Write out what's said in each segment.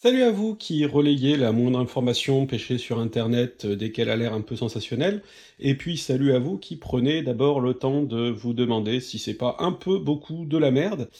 Salut à vous qui relayez la moindre information pêchée sur internet euh, dès qu'elle a l'air un peu sensationnelle, et puis salut à vous qui prenez d'abord le temps de vous demander si c'est pas un peu beaucoup de la merde.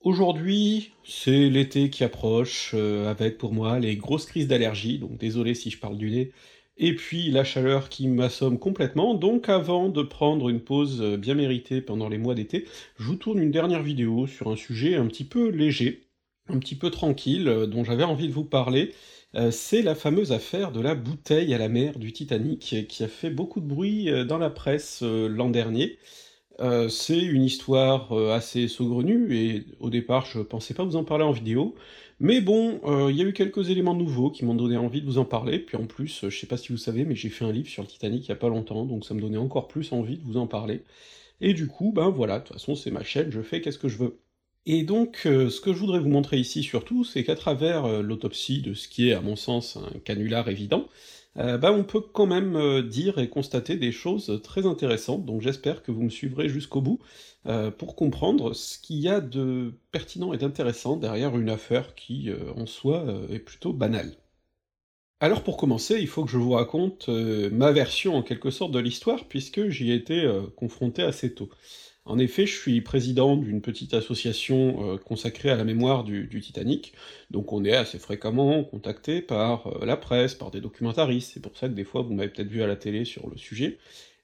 Aujourd'hui, c'est l'été qui approche, euh, avec pour moi les grosses crises d'allergie, donc désolé si je parle du nez, et puis la chaleur qui m'assomme complètement, donc avant de prendre une pause euh, bien méritée pendant les mois d'été, je vous tourne une dernière vidéo sur un sujet un petit peu léger, un petit peu tranquille, euh, dont j'avais envie de vous parler, euh, c'est la fameuse affaire de la bouteille à la mer du Titanic, qui a fait beaucoup de bruit euh, dans la presse l'an dernier. c'est une histoire assez saugrenue, et au départ je pensais pas vous en parler en vidéo, mais bon, il y a eu quelques éléments nouveaux qui m'ont donné envie de vous en parler, puis en plus, je sais pas si vous savez, mais j'ai fait un livre sur le Titanic il y a pas longtemps, donc ça me donnait encore plus envie de vous en parler. Et du coup, ben voilà, de toute façon c'est ma chaîne, je fais qu'est-ce que je veux. Et donc, euh, ce que je voudrais vous montrer ici surtout, c'est qu'à travers euh, l'autopsie de ce qui est, à mon sens, un canular évident, euh, bah, on peut quand même dire et constater des choses très intéressantes, donc j'espère que vous me suivrez jusqu'au bout, pour comprendre ce qu'il y a de pertinent et d'intéressant derrière une affaire qui, en soi, est plutôt banale. Alors pour commencer, il faut que je vous raconte ma version en quelque sorte de l'histoire, puisque j'y ai été confronté assez tôt. En effet, je suis président d'une petite association euh, consacrée à la mémoire du, Titanic, donc on est assez fréquemment contacté par euh, la presse, par des documentaristes, c'est pour ça que des fois vous m'avez peut-être vu à la télé sur le sujet,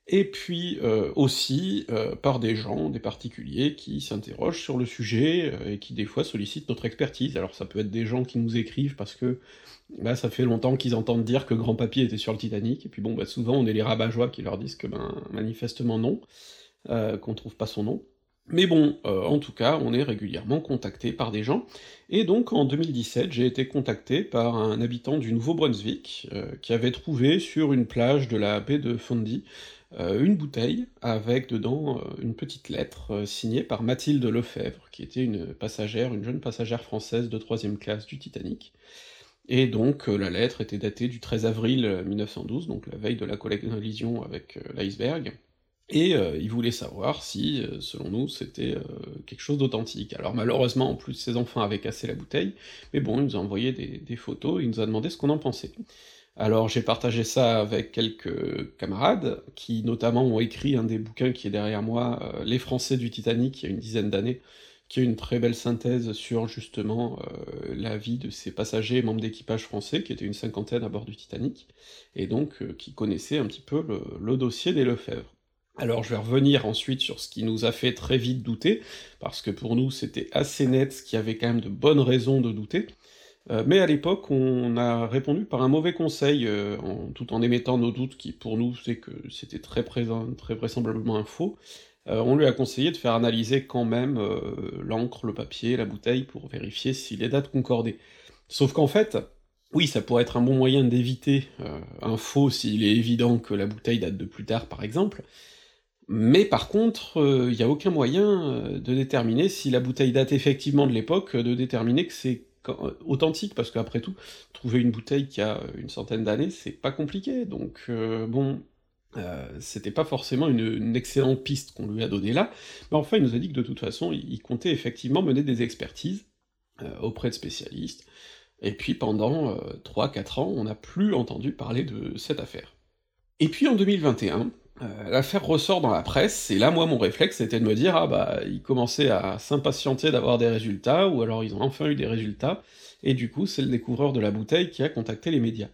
et puis euh, aussi par des gens, des particuliers qui s'interrogent sur le sujet et qui des fois sollicitent notre expertise. Alors ça peut être des gens qui nous écrivent parce que bah, ça fait longtemps qu'ils entendent dire que Grand Papy était sur le Titanic, et puis bon, bah, souvent on est les rabat qui leur disent que ben manifestement non. Euh, qu'on trouve pas son nom. Mais bon, euh, en tout cas, on est régulièrement contacté par des gens, et donc en 2017, j'ai été contacté par un habitant du Nouveau-Brunswick, euh, qui avait trouvé sur une plage de la baie de Fundy une bouteille avec dedans une petite lettre signée par Mathilde Lefebvre, qui était une passagère, une jeune passagère française de troisième classe du Titanic. Et donc la lettre était datée du 13 avril 1912, donc la veille de la collision avec l'iceberg, et euh, il voulait savoir si, euh, selon nous, c'était euh, quelque chose d'authentique. Alors malheureusement, en plus, ses enfants avaient cassé la bouteille, mais bon, il nous a envoyé des, photos, il nous a demandé ce qu'on en pensait. Alors j'ai partagé ça avec quelques camarades, qui notamment ont écrit un des bouquins qui est derrière moi, Les Français du Titanic, il y a une dizaine d'années, qui est une très belle synthèse sur justement la vie de ces passagers et membres d'équipage français, qui étaient une cinquantaine à bord du Titanic, et donc qui connaissaient un petit peu le, le dossier des Lefebvre. Alors je vais revenir ensuite sur ce qui nous a fait très vite douter, parce que pour nous c'était assez net, ce qui avait quand même de bonnes raisons de douter, euh, mais à l'époque on a répondu par un mauvais conseil, euh, tout en émettant nos doutes, qui pour nous c'est que c'était très, très vraisemblablement un faux, euh, on lui a conseillé de faire analyser quand même l'encre, le papier, la bouteille, pour vérifier si les dates concordaient. Sauf qu'en fait, oui, ça pourrait être un bon moyen d'éviter un faux s'il est évident que la bouteille date de plus tard par exemple, mais par contre, il euh, n'y a aucun moyen euh, de déterminer si la bouteille date effectivement de l'époque, de déterminer que c'est euh, authentique, parce qu'après tout, trouver une bouteille qui a une centaine d'années, c'est pas compliqué, donc bon, c'était pas forcément une, excellente piste qu'on lui a donnée là, mais enfin il nous a dit que de toute façon, il, comptait effectivement mener des expertises auprès de spécialistes, et puis pendant 3-4 ans, on n'a plus entendu parler de cette affaire. Et puis en 2021, euh, l'affaire ressort dans la presse, et là, moi, mon réflexe, c'était de me dire, ah bah, ils commençaient à s'impatienter d'avoir des résultats, ou alors ils ont enfin eu des résultats, et du coup, c'est le découvreur de la bouteille qui a contacté les médias.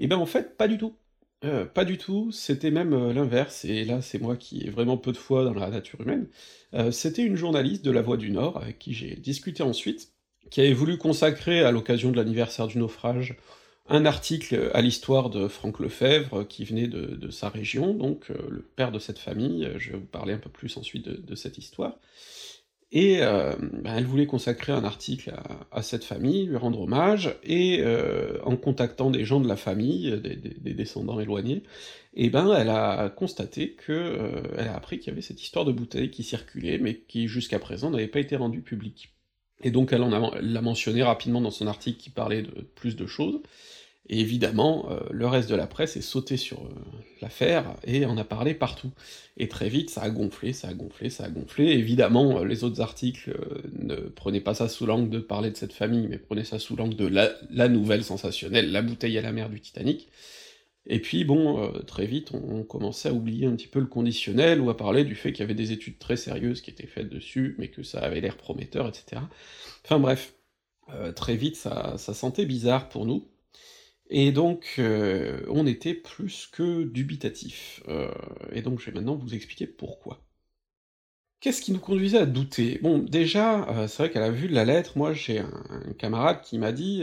Et ben en fait, pas du tout. Euh, pas du tout, c'était même euh, l'inverse, et là c'est moi qui ai vraiment peu de foi dans la nature humaine, c'était une journaliste de La Voix du Nord, avec qui j'ai discuté ensuite, qui avait voulu consacrer, à l'occasion de l'anniversaire du naufrage, un article à l'histoire de Franck Lefebvre, qui venait de, sa région, donc euh, le père de cette famille, je vais vous parler un peu plus ensuite de, cette histoire, et euh, ben, elle voulait consacrer un article à, cette famille, lui rendre hommage, et euh, en contactant des gens de la famille, des, descendants éloignés, et ben elle a constaté que elle a appris qu'il y avait cette histoire de bouteille qui circulait, mais qui jusqu'à présent n'avait pas été rendue publique. Et donc elle l'a mentionné rapidement dans son article qui parlait de plus de choses, Et évidemment, euh, le reste de la presse est sauté sur euh, l'affaire, et en a parlé partout. Et très vite, ça a gonflé, ça a gonflé, ça a gonflé. Évidemment, euh, les autres articles ne prenaient pas ça sous l'angle de parler de cette famille, mais prenaient ça sous l'angle de la, nouvelle sensationnelle, la bouteille à la mer du Titanic. Et puis bon, très vite, on, commençait à oublier un petit peu le conditionnel, ou à parler du fait qu'il y avait des études très sérieuses qui étaient faites dessus, mais que ça avait l'air prometteur, etc. Enfin bref, très vite, ça sentait bizarre pour nous, et donc, euh, on était plus que dubitatif. Euh, et donc je vais maintenant vous expliquer pourquoi. Qu'est-ce qui nous conduisait à douter? Bon, déjà, euh, c'est vrai qu'à la vue de la lettre, moi j'ai un, camarade qui m'a dit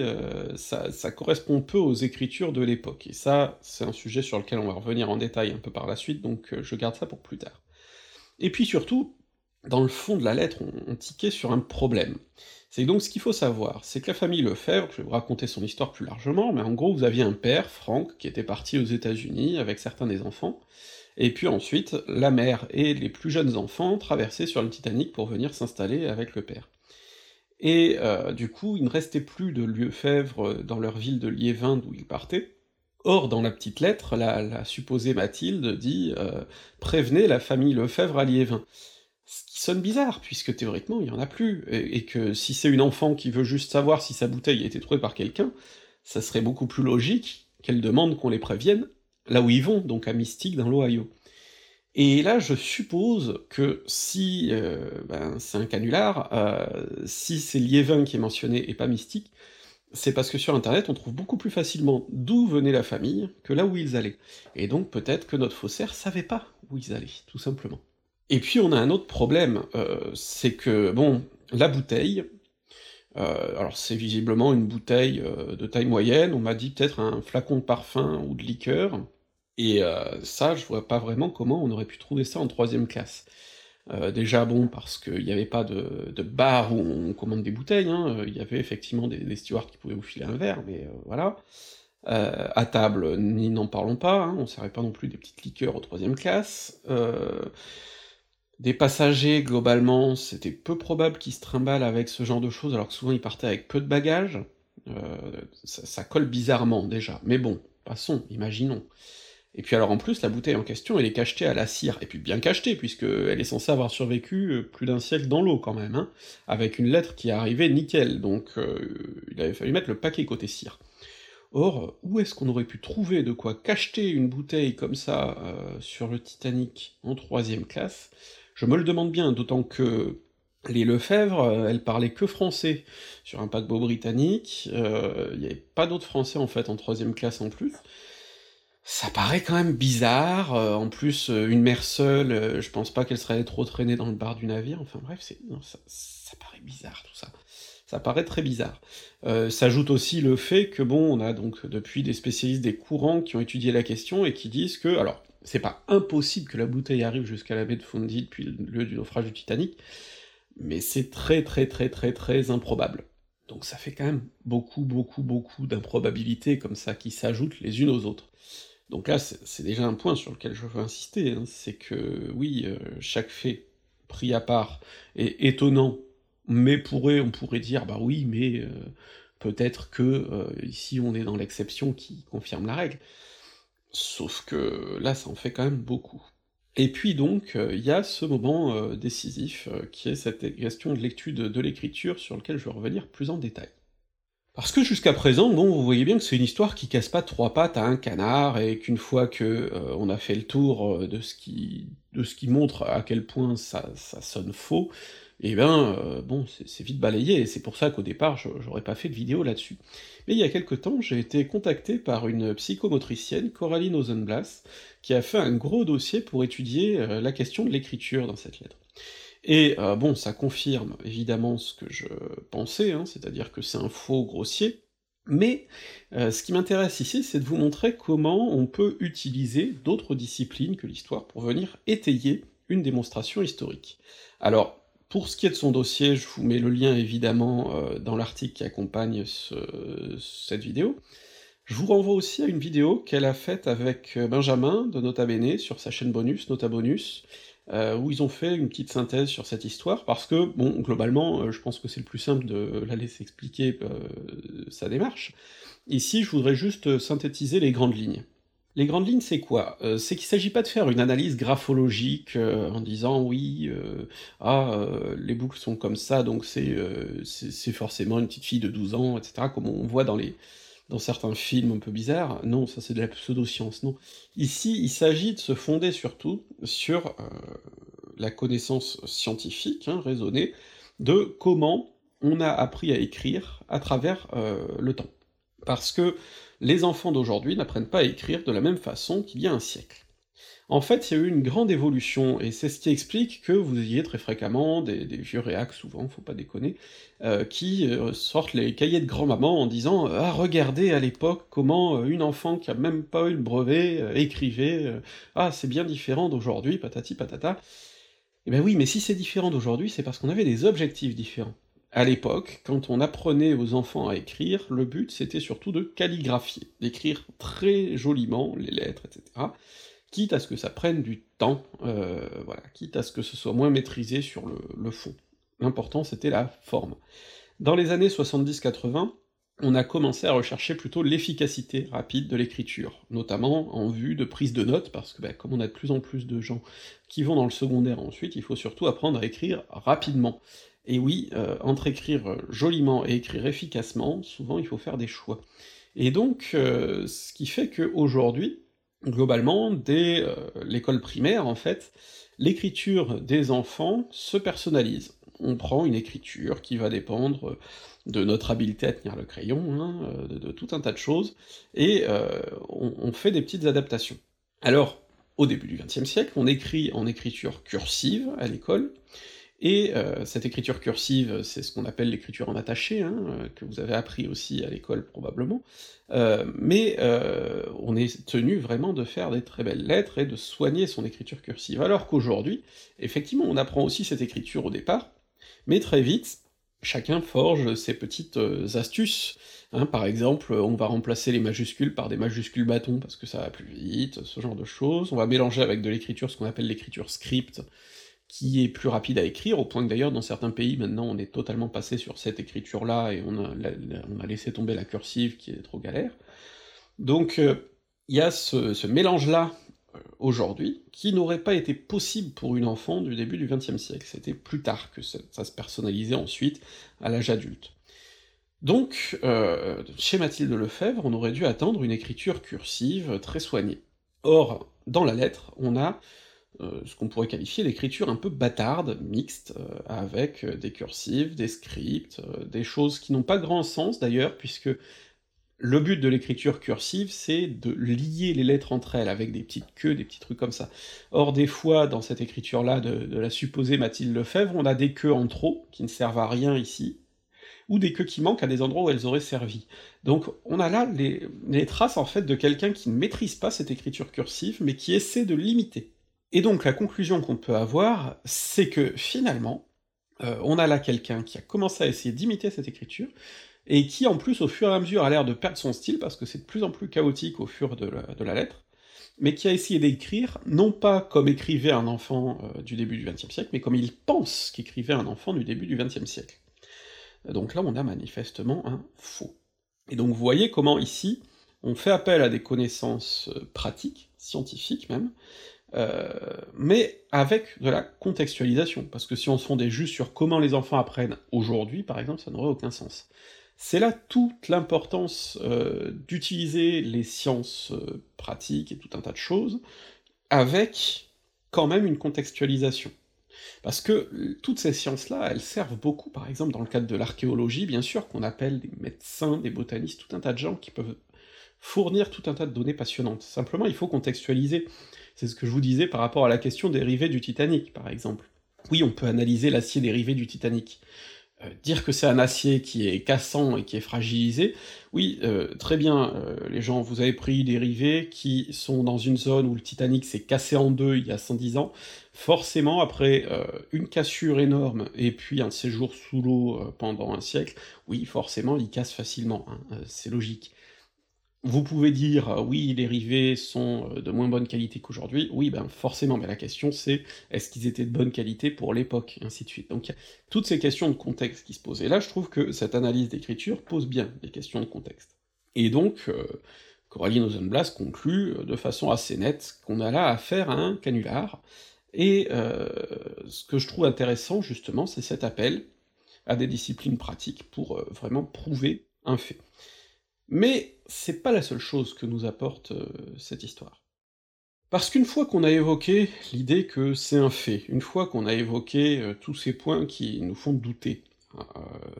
ça, ça, correspond peu aux écritures de l'époque, et ça, c'est un sujet sur lequel on va revenir en détail un peu par la suite, donc je garde ça pour plus tard. Et puis surtout, dans le fond de la lettre, on, on tiquait sur un problème. C'est donc ce qu'il faut savoir, c'est que la famille Lefebvre, je vais vous raconter son histoire plus largement, mais en gros vous aviez un père, Franck, qui était parti aux États-Unis avec certains des enfants, et puis ensuite la mère et les plus jeunes enfants traversaient sur le Titanic pour venir s'installer avec le père. Et euh, du coup, il ne restait plus de Lefebvre dans leur ville de Liévin d'où ils partaient, Or, dans la petite lettre, la, supposée Mathilde dit euh, Prévenez la famille Lefebvre à Liévin ». Ce qui sonne bizarre, puisque théoriquement il y en a plus, et, que si c'est une enfant qui veut juste savoir si sa bouteille a été trouvée par quelqu'un, ça serait beaucoup plus logique qu'elle demande qu'on les prévienne là où ils vont, donc à Mystique dans l'Ohio. Et là, je suppose que si euh, ben, c'est un canular, euh, si c'est Liévin qui est mentionné et pas Mystique, c'est parce que sur internet on trouve beaucoup plus facilement d'où venait la famille que là où ils allaient. Et donc peut-être que notre faussaire savait pas où ils allaient, tout simplement. Et puis on a un autre problème, euh, c'est que, bon, la bouteille, alors c'est visiblement une bouteille de taille moyenne, on m'a dit peut-être un flacon de parfum ou de liqueur, et ça, je vois pas vraiment comment on aurait pu trouver ça en troisième classe. déjà bon, parce qu'il n'y avait pas de, bar où on commande des bouteilles, hein, il y avait effectivement des, stewards qui pouvaient vous filer un verre, mais voilà. à table, n'en parlons pas, hein, on servait pas non plus des petites liqueurs en troisième classe. Des passagers, globalement, c'était peu probable qu'ils se trimballent avec ce genre de choses, alors que souvent ils partaient avec peu de bagages. Euh, ça, colle bizarrement, déjà. Mais bon, passons, imaginons. Et puis alors en plus, la bouteille en question, elle est cachetée à la cire, et puis bien cachetée, puisqu'elle est censée avoir survécu euh, plus d'un siècle dans l'eau quand même, hein, avec une lettre qui est arrivée nickel, donc euh, il avait fallu mettre le paquet côté cire. Or, où est-ce qu'on aurait pu trouver de quoi cacheter une bouteille comme ça sur le Titanic en troisième classe? Je me le demande bien, d'autant que les Lefebvre, euh, elles parlaient que français sur un paquebot britannique, euh, il n'y avait pas d'autres français en fait en troisième classe en plus. Ça paraît quand même bizarre, euh, en plus une mère seule, je pense pas qu'elle serait trop traînée dans le bar du navire, enfin bref, c'est ça, ça, paraît bizarre tout ça. Ça paraît très bizarre. S'ajoute aussi le fait que bon, on a donc depuis des spécialistes des courants qui ont étudié la question et qui disent que, alors c'est pas impossible que la bouteille arrive jusqu'à la baie de Fundy depuis le lieu du naufrage du Titanic, mais c'est très très très très très improbable. Donc ça fait quand même beaucoup beaucoup beaucoup d'improbabilités comme ça qui s'ajoutent les unes aux autres. Donc là, c'est déjà un point sur lequel je veux insister, hein, c'est que oui, euh, chaque fait pris à part est étonnant, mais pourrait, on pourrait dire, bah oui, mais euh, peut-être que euh, ici on est dans l'exception qui confirme la règle. Sauf que là, ça en fait quand même beaucoup. Et puis donc, il y a ce moment décisif, qui est cette question de lecture de l'écriture, sur lequel je vais revenir plus en détail. Parce que jusqu'à présent, bon, vous voyez bien que c'est une histoire qui casse pas trois pattes à un canard, et qu'une fois que on a fait le tour de ce qui de ce qui montre à quel point ça, ça sonne faux, et eh ben, euh, bon, c'est vite balayé, et c'est pour ça qu'au départ, j'aurais pas fait de vidéo là-dessus. Mais il y a quelque temps, j'ai été contacté par une psychomotricienne, Coraline Ozenblas, qui a fait un gros dossier pour étudier euh, la question de l'écriture dans cette lettre. Et euh, bon, ça confirme évidemment ce que je pensais, hein, c'est-à-dire que c'est un faux grossier, mais ce qui m'intéresse ici, c'est de vous montrer comment on peut utiliser d'autres disciplines que l'histoire pour venir étayer une démonstration historique. Alors, pour ce qui est de son dossier, je vous mets le lien évidemment euh, dans l'article qui accompagne cette vidéo. Je vous renvoie aussi à une vidéo qu'elle a faite avec euh, Benjamin de Nota Bene sur sa chaîne Bonus, Nota Bonus, où ils ont fait une petite synthèse sur cette histoire, parce que, bon, globalement, je pense que c'est le plus simple de la laisser expliquer sa démarche. Ici, je voudrais juste synthétiser les grandes lignes. Les grandes lignes, c'est quoi? Euh, C'est qu'il s'agit pas de faire une analyse graphologique euh, en disant oui, euh, ah, les boucles sont comme ça, donc c'est c'est forcément une petite fille de 12 ans, etc., comme on voit dans les dans certains films un peu bizarres. Non, ça c'est de la pseudo-science, non. Ici, il s'agit de se fonder surtout sur la connaissance scientifique, hein, raisonnée, de comment on a appris à écrire à travers le temps. Parce que les enfants d'aujourd'hui n'apprennent pas à écrire de la même façon qu'il y a un siècle. En fait, il y a eu une grande évolution, et c'est ce qui explique que vous ayez très fréquemment des, vieux réacs, souvent, faut pas déconner, euh, qui euh, sortent les cahiers de grand-maman en disant « Ah, regardez à l'époque comment euh, une enfant qui a même pas eu le brevet écrivait, ah, c'est bien différent d'aujourd'hui, patati patata ». Eh ben oui, mais si c'est différent d'aujourd'hui, c'est parce qu'on avait des objectifs différents à l'époque, quand on apprenait aux enfants à écrire, le but c'était surtout de calligraphier, d'écrire très joliment les lettres, etc., quitte à ce que ça prenne du temps, euh, voilà, quitte à ce que ce soit moins maîtrisé sur le, fond. L'important c'était la forme. Dans les années 70-80, on a commencé à rechercher plutôt l'efficacité rapide de l'écriture, notamment en vue de prise de notes, parce que bah, comme on a de plus en plus de gens qui vont dans le secondaire ensuite, il faut surtout apprendre à écrire rapidement. Et oui, euh, entre écrire joliment et écrire efficacement, souvent il faut faire des choix. Et donc, euh, ce qui fait qu'aujourd'hui, globalement, dès euh, l'école primaire, en fait, l'écriture des enfants se personnalise. On prend une écriture qui va dépendre de notre habileté à tenir le crayon, hein, de, tout un tas de choses, et on, on fait des petites adaptations. Alors, au début du XXe siècle, on écrit en écriture cursive à l'école, et euh, cette écriture cursive, c'est ce qu'on appelle l'écriture en attaché, hein, euh, que vous avez appris aussi à l'école probablement, euh, mais on est tenu vraiment de faire des très belles lettres et de soigner son écriture cursive, alors qu'aujourd'hui, effectivement, on apprend aussi cette écriture au départ, mais très vite, chacun forge ses petites astuces, hein, par exemple, on va remplacer les majuscules par des majuscules bâtons parce que ça va plus vite, ce genre de choses, on va mélanger avec de l'écriture, ce qu'on appelle l'écriture script, qui est plus rapide à écrire, au point que d'ailleurs dans certains pays maintenant on est totalement passé sur cette écriture-là et on a, laissé tomber la cursive qui est trop galère. Donc euh, il y a ce, mélange-là euh, aujourd'hui qui n'aurait pas été possible pour une enfant du début du XXe siècle, c'était plus tard que ça, se personnalisait ensuite à l'âge adulte. Donc, euh, chez Mathilde Lefebvre, on aurait dû attendre une écriture cursive très soignée. Or, dans la lettre, on a euh, ce qu'on pourrait qualifier d'écriture un peu bâtarde, mixte, euh, avec euh, des cursives, des scripts, des choses qui n'ont pas grand sens d'ailleurs, puisque le but de l'écriture cursive, c'est de lier les lettres entre elles, avec des petites queues, des petits trucs comme ça. Or, des fois, dans cette écriture-là de, la supposée Mathilde Lefebvre, on a des queues en trop, qui ne servent à rien ici, ou des queues qui manquent à des endroits où elles auraient servi. Donc on a là les, les traces en fait de quelqu'un qui ne maîtrise pas cette écriture cursive, mais qui essaie de l'imiter. Et donc la conclusion qu'on peut avoir, c'est que finalement, euh, on a là quelqu'un qui a commencé à essayer d'imiter cette écriture, et qui en plus au fur et à mesure a l'air de perdre son style, parce que c'est de plus en plus chaotique au fur de la, lettre, mais qui a essayé d'écrire, non pas comme écrivait un enfant euh, du début du XXe siècle, mais comme il pense qu'écrivait un enfant du début du XXe siècle. Donc là on a manifestement un faux. Et donc vous voyez comment ici, on fait appel à des connaissances euh, pratiques, scientifiques même, euh, mais avec de la contextualisation, parce que si on se fondait juste sur comment les enfants apprennent aujourd'hui, par exemple, ça n'aurait aucun sens. C'est là toute l'importance euh, d'utiliser les sciences euh, pratiques et tout un tas de choses, avec quand même une contextualisation. Parce que toutes ces sciences-là, elles servent beaucoup, par exemple dans le cadre de l'archéologie, bien sûr, qu'on appelle des médecins, des botanistes, tout un tas de gens qui peuvent fournir tout un tas de données passionnantes. Simplement, il faut contextualiser. C'est ce que je vous disais par rapport à la question dérivée du Titanic, par exemple. Oui, on peut analyser l'acier dérivé du Titanic. Euh, dire que c'est un acier qui est cassant et qui est fragilisé, oui, euh, très bien, euh, les gens, vous avez pris des rivets qui sont dans une zone où le Titanic s'est cassé en deux il y a 110 ans, forcément, après une cassure énorme et puis un séjour sous l'eau pendant un siècle, oui, forcément, il casse facilement, hein, c'est logique. Vous pouvez dire: euh, «Oui, les rivets sont, heu, de moins bonne qualité qu'aujourd'hui». Oui, ben, forcément, mais la question c'est: est-ce qu'ils étaient de bonne qualité pour l'époque? Et ainsi de suite. Donc toutes ces questions de contexte qui se posent, et là je trouve que cette analyse d'écriture pose bien des questions de contexte. Et donc, heu, Coralie Rosenblatt conclut, heu, de façon assez nette, qu'on a là affaire à un canular, et ce que je trouve intéressant justement, c'est cet appel à des disciplines pratiques pour, vraiment prouver un fait. Mais c'est pas la seule chose que nous apporte, heu, cette histoire. Parce qu'une fois qu'on a évoqué l'idée que c'est un fait, une fois qu'on a évoqué, heu, tous ces points qui nous font douter, heu,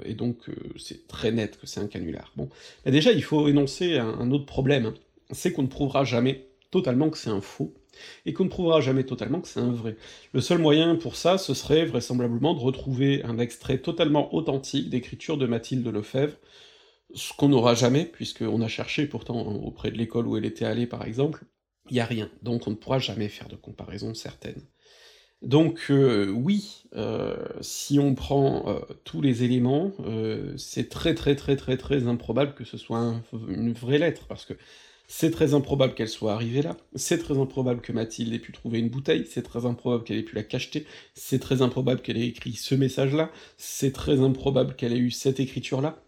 et donc c'est très net que c'est un canular, bon, bah déjà il faut énoncer un un autre problème, hein, c'est qu'on ne prouvera jamais totalement que c'est un faux, et qu'on ne prouvera jamais totalement que c'est un vrai. Le seul moyen pour ça, ce serait vraisemblablement de retrouver un extrait totalement authentique d'écriture de Mathilde Lefebvre, ce qu'on n'aura jamais, puisqu'on a cherché pourtant auprès de l'école où elle était allée par exemple, il y a rien, donc on ne pourra jamais faire de comparaison certaine. Donc heu, oui, heu, si on prend, heu, tous les éléments, c'est très, très, très, très, très improbable que ce soit une vraie lettre, parce que c'est très improbable qu'elle soit arrivée là, c'est très improbable que Mathilde ait pu trouver une bouteille, c'est très improbable qu'elle ait pu la cacheter, c'est très improbable qu'elle ait écrit ce message-là, c'est très improbable qu'elle ait eu cette écriture-là,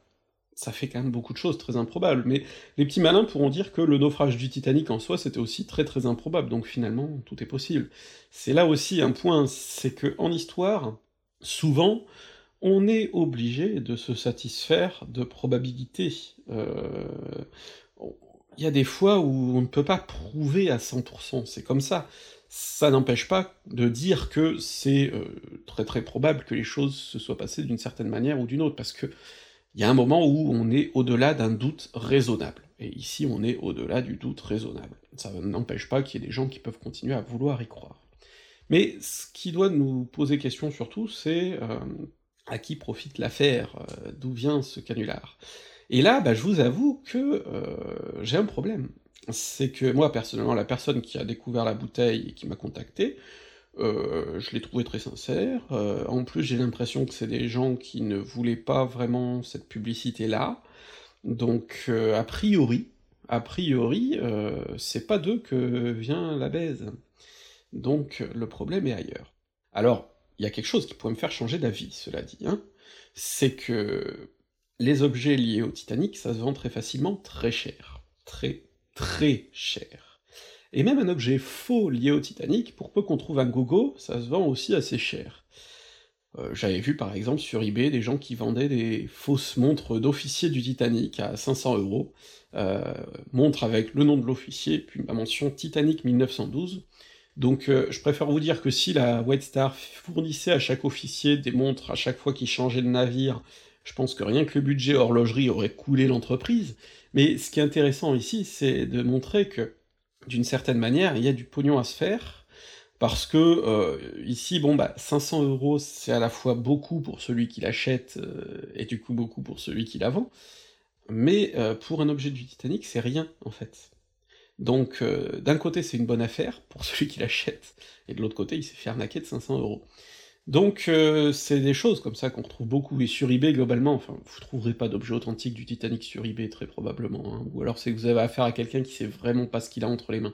ça fait quand même beaucoup de choses très improbables, mais les petits malins pourront dire que le naufrage du Titanic en soi, c'était aussi très très improbable, donc finalement, tout est possible. C'est là aussi un point, c'est que en histoire, souvent, on est obligé de se satisfaire de probabilités. On il y a des fois où on ne peut pas prouver à 100 %, c'est comme ça. Ça n'empêche pas de dire que c'est, heu, très très probable que les choses se soient passées d'une certaine manière ou d'une autre, parce qu'il y a un moment où on est au-delà d'un doute raisonnable, et ici on est au-delà du doute raisonnable. Ça n'empêche pas qu'il y ait des gens qui peuvent continuer à vouloir y croire. Mais ce qui doit nous poser question surtout, c'est, hem, à qui profite l'affaire? Heu, d'où vient ce canular? Et là, bah, je vous avoue que, heu, j'ai un problème. C'est que moi personnellement, la personne qui a découvert la bouteille et qui m'a contacté, heu, je l'ai trouvé très sincère, heu, en plus j'ai l'impression que c'est des gens qui ne voulaient pas vraiment cette publicité-là, donc heu, a priori a priori, c'est pas d'eux que vient la baise. Donc le problème est ailleurs. Alors, il y a quelque chose qui pourrait me faire changer d'avis, cela dit, hein, c'est que les objets liés au Titanic, ça se vend très facilement très cher. Très, très cher. Et même un objet faux lié au Titanic, pour peu qu'on trouve un gogo, ça se vend aussi assez cher. Heu, j'avais vu par exemple sur eBay des gens qui vendaient des fausses montres d'officiers du Titanic à 500€, heu, montre avec le nom de l'officier, puis la mention Titanic 1912. Donc heu, je préfère vous dire que si la White Star fournissait à chaque officier des montres à chaque fois qu'il changeait de navire, je pense que rien que le budget horlogerie aurait coulé l'entreprise, mais ce qui est intéressant ici, c'est de montrer que, d'une certaine manière, il y a du pognon à se faire, parce que, heu, ici, bon bah, 500€, c'est à la fois beaucoup pour celui qui l'achète, heu, et du coup beaucoup pour celui qui la vend, mais heu, pour un objet du Titanic, c'est rien, en fait. Donc d'un côté c'est une bonne affaire, pour celui qui l'achète, et de l'autre côté il s'est fait arnaquer de 500€. Donc heu, c'est des choses comme ça qu'on retrouve beaucoup, et sur eBay globalement, enfin, vous trouverez pas d'objet authentique du Titanic sur eBay très probablement, hein, ou alors c'est que vous avez affaire à quelqu'un qui sait vraiment pas ce qu'il a entre les mains.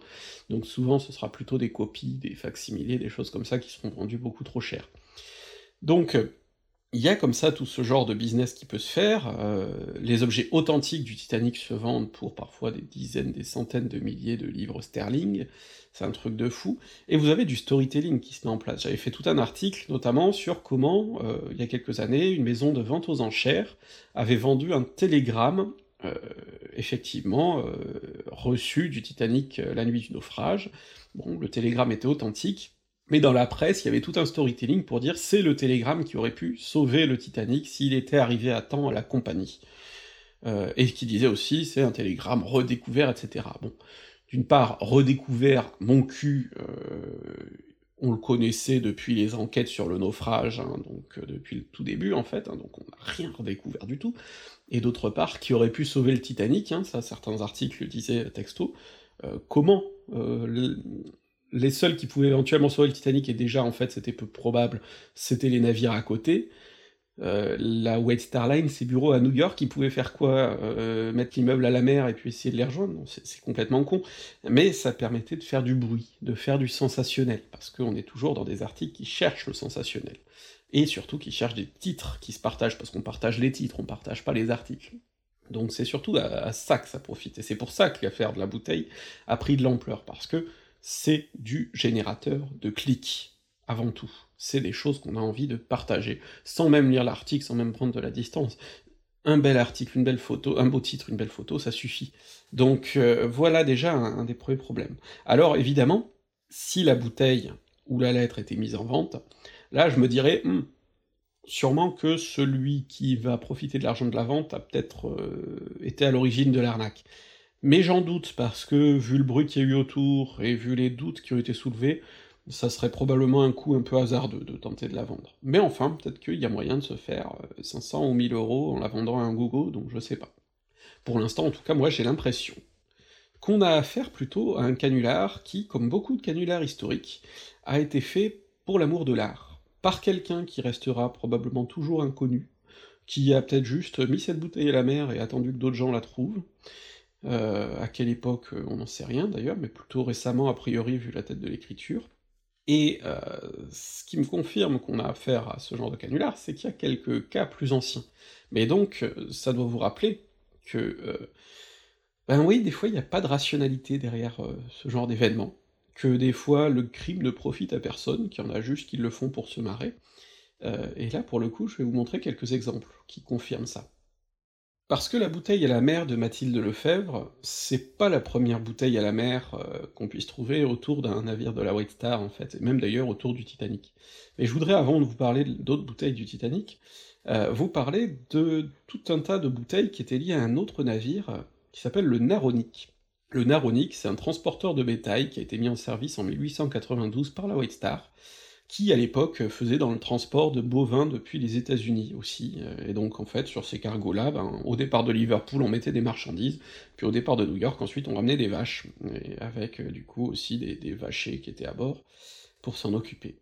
Donc souvent ce sera plutôt des copies, des fac-similés, des choses comme ça qui seront vendues beaucoup trop cher. Donc il y a comme ça tout ce genre de business qui peut se faire, heu, les objets authentiques du Titanic se vendent pour parfois des dizaines, des centaines de milliers de livres sterling, c'est un truc de fou, et vous avez du storytelling qui se met en place. J'avais fait tout un article, notamment sur comment, heu, il y a quelques années, une maison de vente aux enchères avait vendu un télégramme, heu, effectivement, reçu du Titanic la nuit du naufrage. Bon, le télégramme était authentique, mais dans la presse, il y avait tout un storytelling pour dire: «C'est le télégramme qui aurait pu sauver le Titanic s'il était arrivé à temps à la compagnie». Heu, et qui disait aussi: «C'est un télégramme redécouvert» et cetera. Bon, d'une part, redécouvert, mon cul, heu, on le connaissait depuis les enquêtes sur le naufrage, hein, donc heu, depuis le tout début en fait, hein, donc on n'a rien redécouvert du tout, et d'autre part, qui aurait pu sauver le Titanic, hein, ça certains articles le disaient texto, heu, comment? Heu, l les seuls qui pouvaient éventuellement sauver le Titanic, et déjà en fait c'était peu probable, c'était les navires à côté, Euh, la White Star Line, ses bureaux à New York, ils pouvaient faire quoi euh, Mettre l'immeuble à la mer et puis essayer de les rejoindre? C'est complètement con. Mais ça permettait de faire du bruit, de faire du sensationnel, parce qu'on est toujours dans des articles qui cherchent le sensationnel. Et surtout qui cherchent des titres qui se partagent, parce qu'on partage les titres, on partage pas les articles. Donc c'est surtout à, ça que ça profite, et c'est pour ça que l'affaire de la bouteille a pris de l'ampleur, parce que c'est du générateur de clics, avant tout. C'est des choses qu'on a envie de partager, sans même lire l'article, sans même prendre de la distance. Un bel article, une belle photo, un beau titre, une belle photo, ça suffit. Donc euh, voilà déjà un, des premiers problèmes. Alors évidemment, si la bouteille ou la lettre était mise en vente, là je me dirais, hmm, sûrement que celui qui va profiter de l'argent de la vente a peut-être euh, été à l'origine de l'arnaque. Mais j'en doute, parce que vu le bruit qu'il y a eu autour, et vu les doutes qui ont été soulevés, ça serait probablement un coup un peu hasardeux de tenter de la vendre. Mais enfin, peut-être qu'il y a moyen de se faire 500 euh, ou 1000 euros en la vendant à un Google, donc je sais pas. Pour l'instant, en tout cas, moi j'ai l'impression qu'on a affaire plutôt à un canular qui, comme beaucoup de canulars historiques, a été fait pour l'amour de l'art, par quelqu'un qui restera probablement toujours inconnu, qui a peut-être juste mis cette bouteille à la mer et attendu que d'autres gens la trouvent, euh, à quelle époque, on n'en sait rien d'ailleurs, mais plutôt récemment a priori vu la tête de l'écriture, et euh, ce qui me confirme qu'on a affaire à ce genre de canular, c'est qu'il y a quelques cas plus anciens. Mais donc, euh, ça doit vous rappeler que... Euh, ben oui, des fois, il n'y a pas de rationalité derrière ce genre d'événement, que des fois, le crime ne profite à personne, qu'il y en a juste qui le font pour se marrer, et là, pour le coup, je vais vous montrer quelques exemples qui confirment ça. Parce que la bouteille à la mer de Mathilde Lefebvre, c'est pas la première bouteille à la mer euh, qu'on puisse trouver autour d'un navire de la White Star, en fait, et même d'ailleurs autour du Titanic. Mais je voudrais, avant de vous parler d'autres bouteilles du Titanic, euh, vous parler de tout un tas de bouteilles qui étaient liées à un autre navire, euh, qui s'appelle le Naronic. Le Naronic, c'est un transporteur de bétail qui a été mis en service en 1892 par la White Star, qui à l'époque faisait dans le transport de bovins depuis les États-Unis aussi, euh, et donc en fait sur ces cargos-là, ben, au départ de Liverpool on mettait des marchandises, puis au départ de New York ensuite on ramenait des vaches, avec euh, du coup aussi des, vachers qui étaient à bord pour s'en occuper.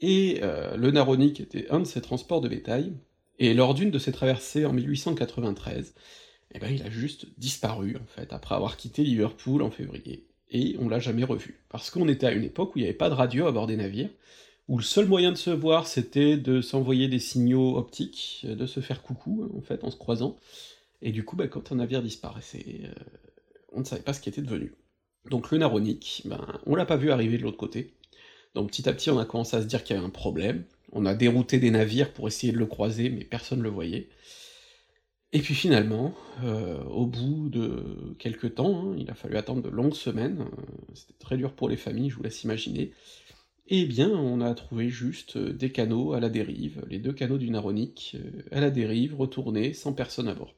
Et euh, le Naronic était un de ces transports de bétail, et lors d'une de ses traversées en 1893, eh ben, il a juste disparu en fait, après avoir quitté Liverpool en février, et on l'a jamais revu, parce qu'on était à une époque où il n'y avait pas de radio à bord des navires, où le seul moyen de se voir, c'était de s'envoyer des signaux optiques, de se faire coucou, en fait, en se croisant, et du coup, bah, quand un navire disparaissait, euh, on ne savait pas ce qui était devenu. Donc le Naronic, ben, on l'a pas vu arriver de l'autre côté, donc petit à petit on a commencé à se dire qu'il y avait un problème, on a dérouté des navires pour essayer de le croiser, mais personne ne le voyait, et puis finalement, euh, au bout de quelques temps, hein, il a fallu attendre de longues semaines, euh, c'était très dur pour les familles, je vous laisse imaginer, eh bien, on a trouvé juste euh, des canaux à la dérive, les deux canaux du Naronic, euh, à la dérive, retournés, sans personne à bord.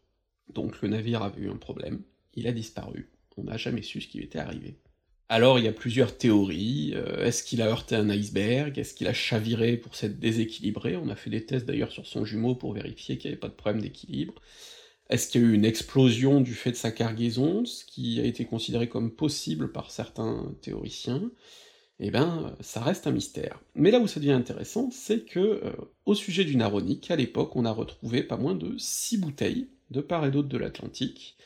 Donc le navire a eu un problème, il a disparu, on n'a jamais su ce qui lui était arrivé. Alors il y a plusieurs théories, euh, est-ce qu'il a heurté un iceberg, est-ce qu'il a chaviré pour s'être déséquilibré, on a fait des tests d'ailleurs sur son jumeau pour vérifier qu'il n'y avait pas de problème d'équilibre, est-ce qu'il y a eu une explosion du fait de sa cargaison, ce qui a été considéré comme possible par certains théoriciens, eh ben, ça reste un mystère. Mais là où ça devient intéressant, c'est que, euh, au sujet du Naronic, à l'époque, on a retrouvé pas moins de six bouteilles, de part et d'autre de l'Atlantique,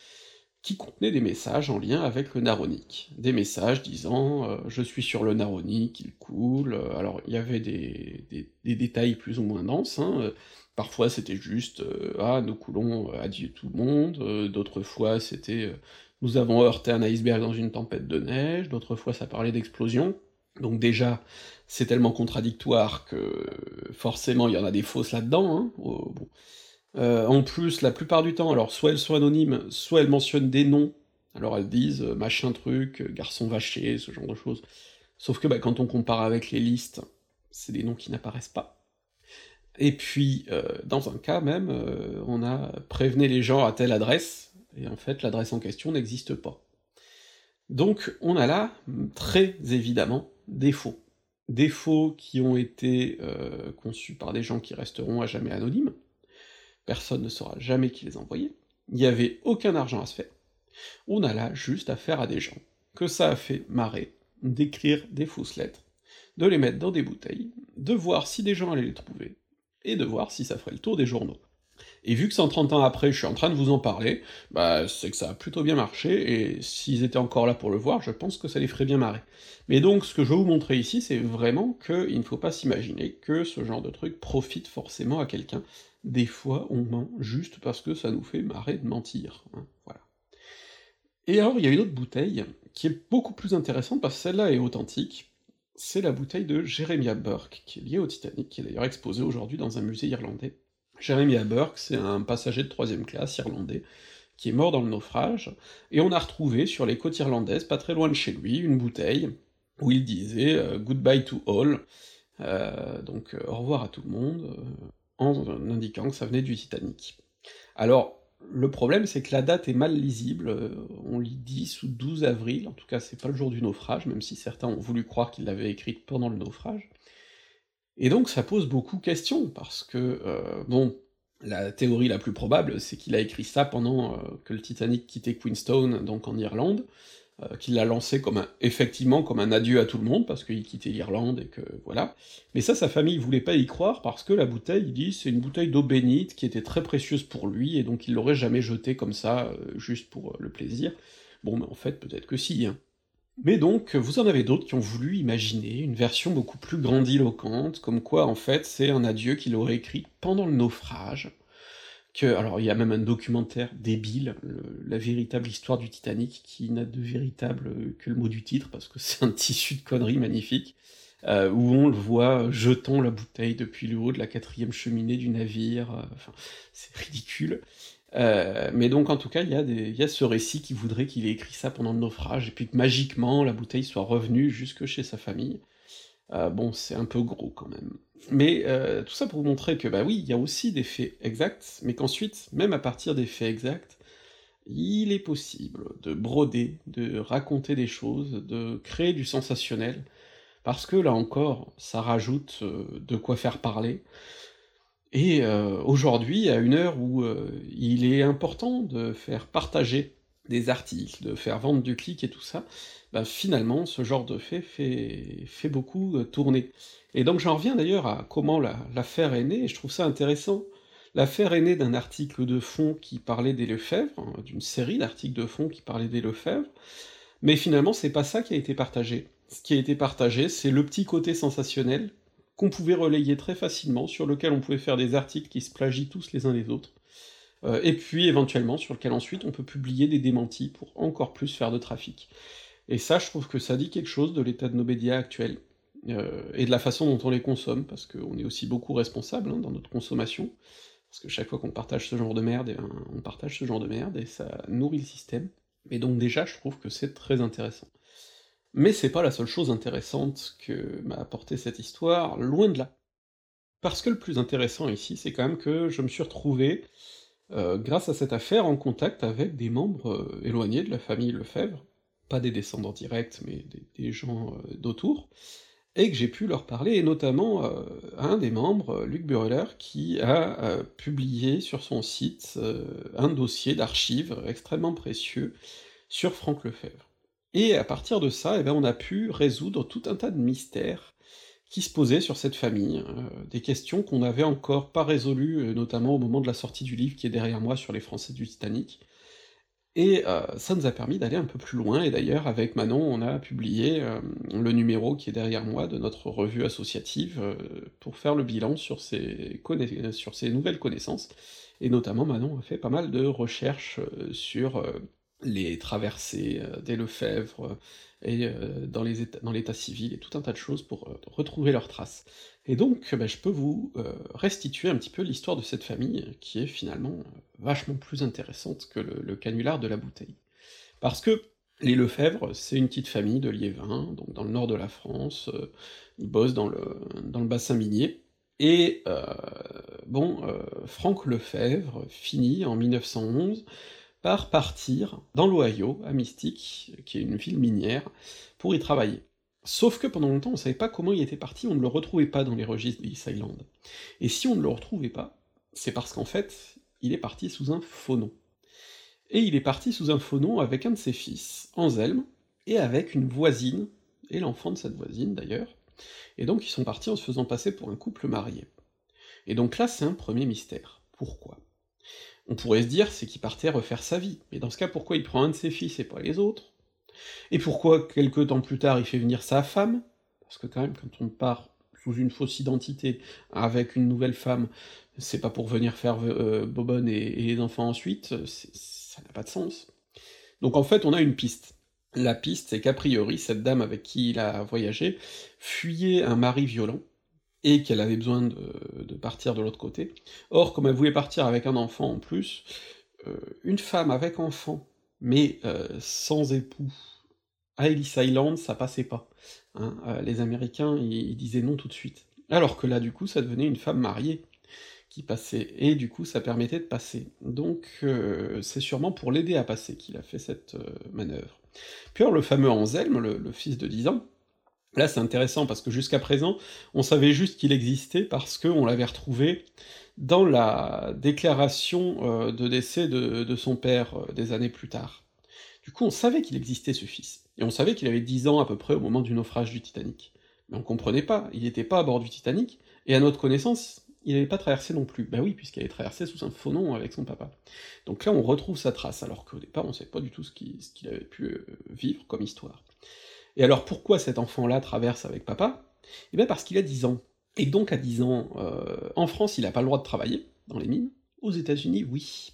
qui contenaient des messages en lien avec le Naronic. Des messages disant euh, je suis sur le Naronic, il coule », alors il y avait des, détails plus ou moins denses, hein, parfois c'était juste euh, ah, nous coulons, adieu tout le monde », d'autres fois c'était nous avons heurté un iceberg dans une tempête de neige », d'autres fois ça parlait d'explosion, donc déjà, c'est tellement contradictoire que forcément il y en a des fausses là-dedans. Hein. Oh, euh, en plus, la plupart du temps, alors soit elles sont anonymes, soit elles mentionnent des noms. Alors elles disent euh, machin truc, euh, garçon vaché, ce genre de choses. Sauf que bah, quand on compare avec les listes, c'est des noms qui n'apparaissent pas. Et puis, dans un cas même, on a prévenu les gens à telle adresse, et en fait l'adresse en question n'existe pas. Donc on a là, très évidemment, Des faux. Qui ont été euh, conçus par des gens qui resteront à jamais anonymes, personne ne saura jamais qui les a envoyés, il n'y avait aucun argent à se faire, on a là juste affaire à des gens, que ça a fait marrer, d'écrire des fausses lettres, de les mettre dans des bouteilles, de voir si des gens allaient les trouver, et de voir si ça ferait le tour des journaux. Et vu que 130 ans après, je suis en train de vous en parler, bah c'est que ça a plutôt bien marché, et s'ils étaient encore là pour le voir, je pense que ça les ferait bien marrer. Mais donc, ce que je veux vous montrer ici, c'est vraiment qu'il ne faut pas s'imaginer que ce genre de truc profite forcément à quelqu'un. Des fois, on ment juste parce que ça nous fait marrer de mentir, hein, voilà. Et alors, il y a une autre bouteille, qui est beaucoup plus intéressante, parce que celle-là est authentique, c'est la bouteille de Jeremiah Burke, qui est liée au Titanic, qui est d'ailleurs exposée aujourd'hui dans un musée irlandais. Jeremiah Burke, c'est un passager de troisième classe irlandais, qui est mort dans le naufrage, et on a retrouvé sur les côtes irlandaises, pas très loin de chez lui, une bouteille, où il disait euh, Goodbye to all. Euh, donc euh, au revoir à tout le monde, en indiquant que ça venait du Titanic. Alors, le problème, c'est que la date est mal lisible, on lit 10 ou 12 avril, en tout cas c'est pas le jour du naufrage, même si certains ont voulu croire qu'il l'avait écrite pendant le naufrage, et donc ça pose beaucoup de questions, parce que, euh, bon, la théorie la plus probable, c'est qu'il a écrit ça pendant euh, que le Titanic quittait Queenstown, donc en Irlande, euh, qu'il l'a lancé comme effectivement comme un adieu à tout le monde, parce qu'il quittait l'Irlande et que voilà. Mais ça, sa famille voulait pas y croire, parce que la bouteille, il dit, c'est une bouteille d'eau bénite qui était très précieuse pour lui, et donc il l'aurait jamais jetée comme ça, juste pour le plaisir. Bon, mais en fait, peut-être que si, hein. Mais donc, vous en avez d'autres qui ont voulu imaginer une version beaucoup plus grandiloquente, comme quoi en fait c'est un adieu qu'il aurait écrit pendant le naufrage, que, alors il y a même un documentaire débile, la véritable histoire du Titanic, qui n'a de véritable que le mot du titre, parce que c'est un tissu de conneries magnifique, euh, où on le voit jetant la bouteille depuis le haut de la quatrième cheminée du navire, euh, enfin, c'est ridicule. Euh, mais donc en tout cas, il y, a ce récit qui voudrait qu'il ait écrit ça pendant le naufrage, et puis que magiquement la bouteille soit revenue jusque chez sa famille. Euh, bon, c'est un peu gros quand même. Mais euh, tout ça pour vous montrer que, bah oui, il y a aussi des faits exacts, mais qu'ensuite, même à partir des faits exacts, il est possible de broder, de raconter des choses, de créer du sensationnel, parce que là encore, ça rajoute de quoi faire parler, et euh, aujourd'hui, à une heure où euh, il est important de faire partager des articles, de faire vendre du clic et tout ça, bah finalement, ce genre de fait fait, beaucoup euh, tourner. Et donc j'en reviens d'ailleurs à comment l'affaire est née, et je trouve ça intéressant. L'affaire est née d'un article de fond qui parlait des Lefebvre, hein, d'une série d'articles de fond qui parlaient des Lefebvre, mais finalement c'est pas ça qui a été partagé. Ce qui a été partagé, c'est le petit côté sensationnel, qu'on pouvait relayer très facilement, sur lequel on pouvait faire des articles qui se plagient tous les uns les autres, euh, et puis éventuellement sur lequel ensuite on peut publier des démentis pour encore plus faire de trafic. Et ça, je trouve que ça dit quelque chose de l'état de nos médias actuels, euh, et de la façon dont on les consomme, parce qu'on est aussi beaucoup responsable hein, dans notre consommation, parce que chaque fois qu'on partage ce genre de merde, eh ben, on partage ce genre de merde, et ça nourrit le système. Et donc déjà, je trouve que c'est très intéressant. Mais c'est pas la seule chose intéressante que m'a apporté cette histoire, loin de là. Parce que le plus intéressant ici, c'est quand même que je me suis retrouvé, euh, grâce à cette affaire, en contact avec des membres euh, éloignés de la famille Lefebvre, pas des descendants directs, mais des, gens euh, d'autour, et que j'ai pu leur parler, et notamment un des membres, Luc Bureler, qui a publié sur son site un dossier d'archives extrêmement précieux sur Franck Lefebvre. Et à partir de ça, eh ben, on a pu résoudre tout un tas de mystères qui se posaient sur cette famille, euh, des questions qu'on n'avait encore pas résolues, euh, notamment au moment de la sortie du livre qui est derrière moi sur les Français du Titanic. Et euh, ça nous a permis d'aller un peu plus loin, et d'ailleurs avec Manon on a publié le numéro qui est derrière moi de notre revue associative pour faire le bilan sur sur ces nouvelles connaissances, et notamment Manon a fait pas mal de recherches sur les traversées euh, des Lefebvre, euh, et euh, dans l'état civil, et tout un tas de choses pour retrouver leurs traces. Et donc, bah, je peux vous restituer un petit peu l'histoire de cette famille, qui est finalement vachement plus intéressante que le, canular de la bouteille. Parce que les Lefebvre, c'est une petite famille de Liévin, donc dans le nord de la France, ils bossent dans le, dans le bassin minier, et bon, Franck Lefebvre finit en 1911 par partir dans l'Ohio, à Mystic, qui est une ville minière, pour y travailler. Sauf que pendant longtemps, on savait pas comment il était parti, on ne le retrouvait pas dans les registres d'East Island. Et si on ne le retrouvait pas, c'est parce qu'en fait, il est parti sous un faux nom. Et il est parti sous un faux nom avec un de ses fils, Anselme, et avec une voisine, et l'enfant de cette voisine d'ailleurs, et donc ils sont partis en se faisant passer pour un couple marié. Et donc là, c'est un premier mystère. Pourquoi? On pourrait se dire, c'est qu'il partait refaire sa vie, mais dans ce cas, pourquoi il prend un de ses fils et pas les autres? Et pourquoi, quelque temps plus tard, il fait venir sa femme? Parce que quand même, quand on part sous une fausse identité, avec une nouvelle femme, c'est pas pour venir faire euh, Bobonne et, les enfants ensuite, ça n'a pas de sens. Donc en fait, on a une piste. La piste, c'est qu'a priori, cette dame avec qui il a voyagé fuyait un mari violent, et qu'elle avait besoin de, partir de l'autre côté. Or, comme elle voulait partir avec un enfant en plus, euh, une femme avec enfant, mais euh, sans époux, à Ellis Island, ça passait pas. Hein. Euh, les Américains, ils, disaient non tout de suite. Alors que là, du coup, ça devenait une femme mariée qui passait, et du coup, ça permettait de passer. Donc, c'est sûrement pour l'aider à passer qu'il a fait cette manœuvre. Puis alors, le fameux Anselme, le, fils de 10 ans, Là, c'est intéressant parce que jusqu'à présent, on savait juste qu'il existait parce qu'on l'avait retrouvé dans la déclaration euh, de décès de, son père euh, des années plus tard. Du coup, on savait qu'il existait ce fils, et on savait qu'il avait 10 ans à peu près au moment du naufrage du Titanic. Mais on comprenait pas, il n'était pas à bord du Titanic, et à notre connaissance, il n'avait pas traversé non plus. Bah oui, puisqu'il avait traversé sous un faux nom avec son papa. Donc là, on retrouve sa trace, alors qu'au départ, on ne savait pas du tout ce qu'il avait pu euh, vivre comme histoire. Et alors pourquoi cet enfant-là traverse avec papa? Eh bien parce qu'il a 10 ans. Et donc à 10 ans, euh, en France, il n'a pas le droit de travailler dans les mines, aux États-Unis, oui.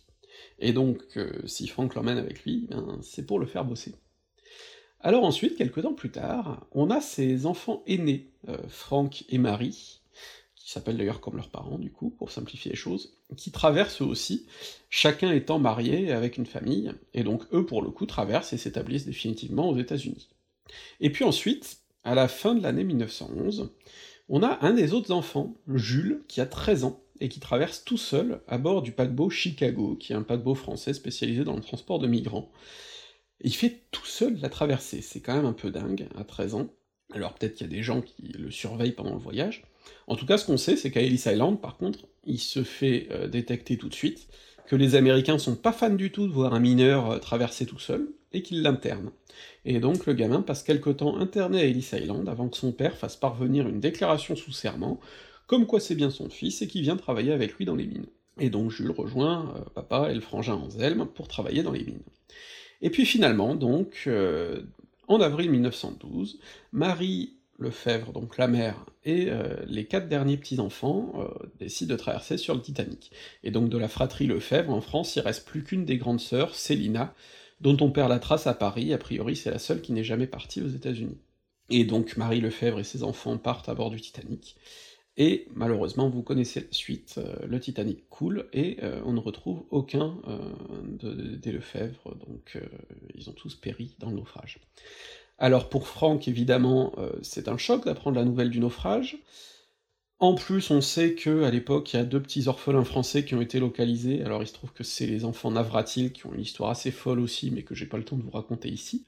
Et donc, euh, si Franck l'emmène avec lui, ben, c'est pour le faire bosser. Alors ensuite, quelques temps plus tard, on a ses enfants aînés, euh, Franck et Marie, qui s'appellent d'ailleurs comme leurs parents, du coup, pour simplifier les choses, qui traversent eux aussi, chacun étant marié avec une famille, et donc eux, pour le coup, traversent et s'établissent définitivement aux États-Unis. Et puis ensuite, à la fin de l'année 1911, on a un des autres enfants, Jules, qui a 13 ans, et qui traverse tout seul à bord du paquebot Chicago, qui est un paquebot français spécialisé dans le transport de migrants. il fait tout seul la traversée, c'est quand même un peu dingue, à 13 ans. Alors peut-être qu'il y a des gens qui le surveillent pendant le voyage. En tout cas, ce qu'on sait, c'est qu'à Ellis Island, par contre, il se fait euh, détecter tout de suite, que les Américains sont pas fans du tout de voir un mineur euh, traverser tout seul, et qu'ils l'internent. Et donc le gamin passe quelque temps interné à Ellis Island avant que son père fasse parvenir une déclaration sous serment, comme quoi c'est bien son fils et qui vient travailler avec lui dans les mines. Et donc Jules rejoint euh, papa et le frangin Anselme pour travailler dans les mines. Et puis finalement, donc, euh, en avril 1912, Marie Lefebvre, donc la mère, et euh, les quatre derniers petits-enfants décident de traverser sur le Titanic. Et donc de la fratrie Lefebvre, en France, il reste plus qu'une des grandes sœurs, Célina, dont on perd la trace à Paris, a priori c'est la seule qui n'est jamais partie aux États-Unis. Et donc Marie Lefebvre et ses enfants partent à bord du Titanic, et malheureusement vous connaissez la suite, euh, le Titanic coule, et euh, on ne retrouve aucun euh, des Lefebvre, donc ils ont tous péri dans le naufrage. Alors pour Franck, évidemment, c'est un choc d'apprendre la nouvelle du naufrage, en plus, on sait que à l'époque, il y a deux petits orphelins français qui ont été localisés, alors il se trouve que c'est les enfants Navratil qui ont une histoire assez folle aussi, mais que j'ai pas le temps de vous raconter ici.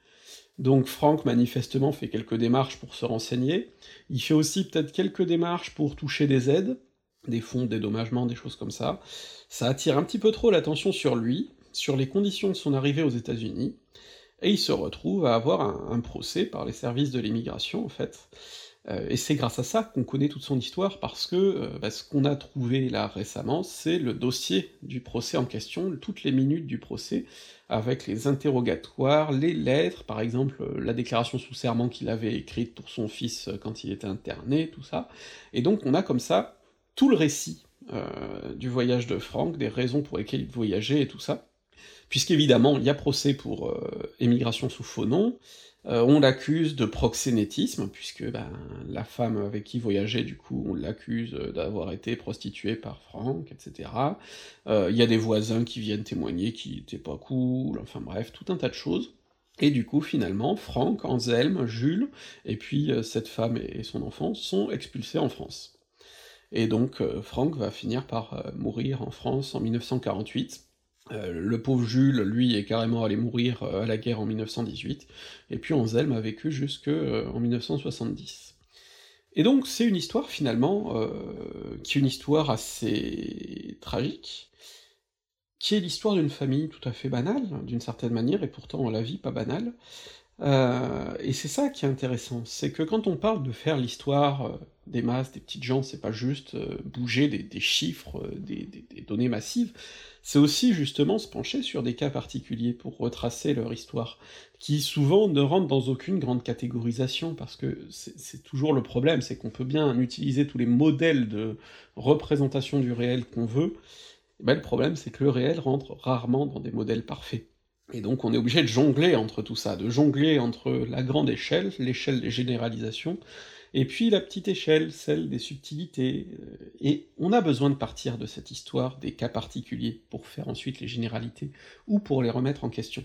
Donc Franck, manifestement, fait quelques démarches pour se renseigner. Il fait aussi peut-être quelques démarches pour toucher des aides, des fonds de dédommagement, des choses comme ça. Ça attire un petit peu trop l'attention sur lui, sur les conditions de son arrivée aux États-Unis, et il se retrouve à avoir un, procès par les services de l'immigration, en fait, et c'est grâce à ça qu'on connaît toute son histoire, parce que euh, bah, ce qu'on a trouvé là récemment, c'est le dossier du procès en question, toutes les minutes du procès, avec les interrogatoires, les lettres, par exemple la déclaration sous serment qu'il avait écrite pour son fils euh, quand il était interné, tout ça, et donc on a comme ça tout le récit du voyage de Franck, des raisons pour lesquelles il voyageait et tout ça, puisqu'évidemment il y a procès pour émigration sous faux nom, euh, on l'accuse de proxénétisme, puisque ben, la femme avec qui voyageait, du coup, on l'accuse d'avoir été prostituée par Franck, etc. Euh, il y a des voisins qui viennent témoigner qui étaient pas cool, enfin bref, tout un tas de choses. Et du coup, finalement, Franck, Anselme, Jules, et puis euh, cette femme et son enfant sont expulsés en France. Et donc, Franck va finir par mourir en France en 1948, euh, le pauvre Jules, lui, est carrément allé mourir euh, à la guerre en 1918, et puis Anselme a vécu jusque euh, en 1970. Et donc c'est une histoire finalement, qui est une histoire assez tragique, qui est l'histoire d'une famille tout à fait banale, d'une certaine manière, et pourtant la vie pas banale, Heu, et c'est ça qui est intéressant, c'est que quand on parle de faire l'histoire, heu, des masses, des petites gens, c'est pas juste, heu, bouger des chiffres, des des données massives, c'est aussi justement se pencher sur des cas particuliers pour retracer leur histoire, qui souvent ne rentrent dans aucune grande catégorisation, parce que c'est toujours le problème, c'est qu'on peut bien utiliser tous les modèles de représentation du réel qu'on veut, et bah, le problème c'est que le réel rentre rarement dans des modèles parfaits. Et donc on est obligé de jongler entre tout ça, de jongler entre la grande échelle, l'échelle des généralisations, et puis la petite échelle, celle des subtilités, heu, et on a besoin de partir de cette histoire des cas particuliers, pour faire ensuite les généralités, ou pour les remettre en question.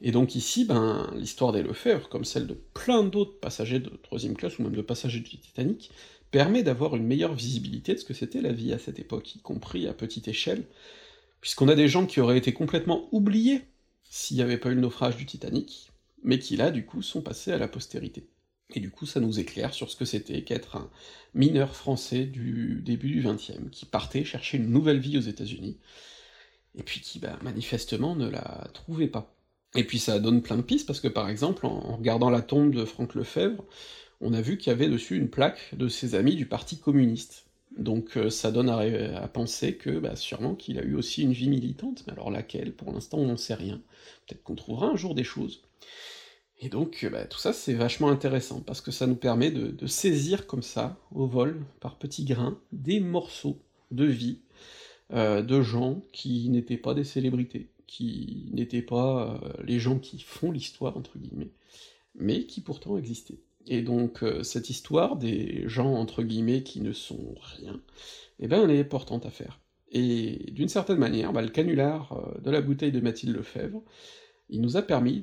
Et donc ici, ben, l'histoire des Lefebvre, comme celle de plein d'autres passagers de 3ème classe, ou même de passagers du Titanic, permet d'avoir une meilleure visibilité de ce que c'était la vie à cette époque, y compris à petite échelle, puisqu'on a des gens qui auraient été complètement oubliés s'il y avait pas eu le naufrage du Titanic, mais qui là, du coup, sont passés à la postérité. Et du coup, ça nous éclaire sur ce que c'était qu'être un mineur français du début du XXe, qui partait chercher une nouvelle vie aux États-Unis, et puis qui, bah, manifestement ne la trouvait pas. Et puis ça donne plein de pistes, parce que par exemple, en regardant la tombe de Franck Lefebvre, on a vu qu'il y avait dessus une plaque de ses amis du parti communiste. Donc heu, ça donne à penser que, bah, sûrement qu'il a eu aussi une vie militante, mais alors laquelle? Pour l'instant on n'en sait rien. Peut-être qu'on trouvera un jour des choses. Et donc heu, bah, tout ça c'est vachement intéressant, parce que ça nous permet de saisir comme ça, au vol, par petits grains, des morceaux de vie, heu, de gens qui n'étaient pas des célébrités, qui n'étaient pas, les gens qui «font l'histoire» entre guillemets, mais qui pourtant existaient. Et donc heu, cette histoire des gens entre guillemets «qui ne sont rien», et ben elle est importante à faire. Et d'une certaine manière, bah, le canular, heu, de la bouteille de Mathilde Lefebvre, il nous a permis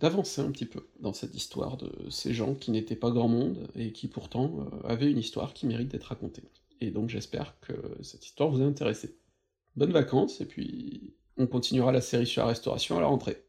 d'avancer un petit peu dans cette histoire de ces gens qui n'étaient pas grand monde, et qui pourtant, heu, avaient une histoire qui mérite d'être racontée. Et donc j'espère que cette histoire vous a intéressé. Bonnes vacances, et puis on continuera la série sur la Restauration à la rentrée.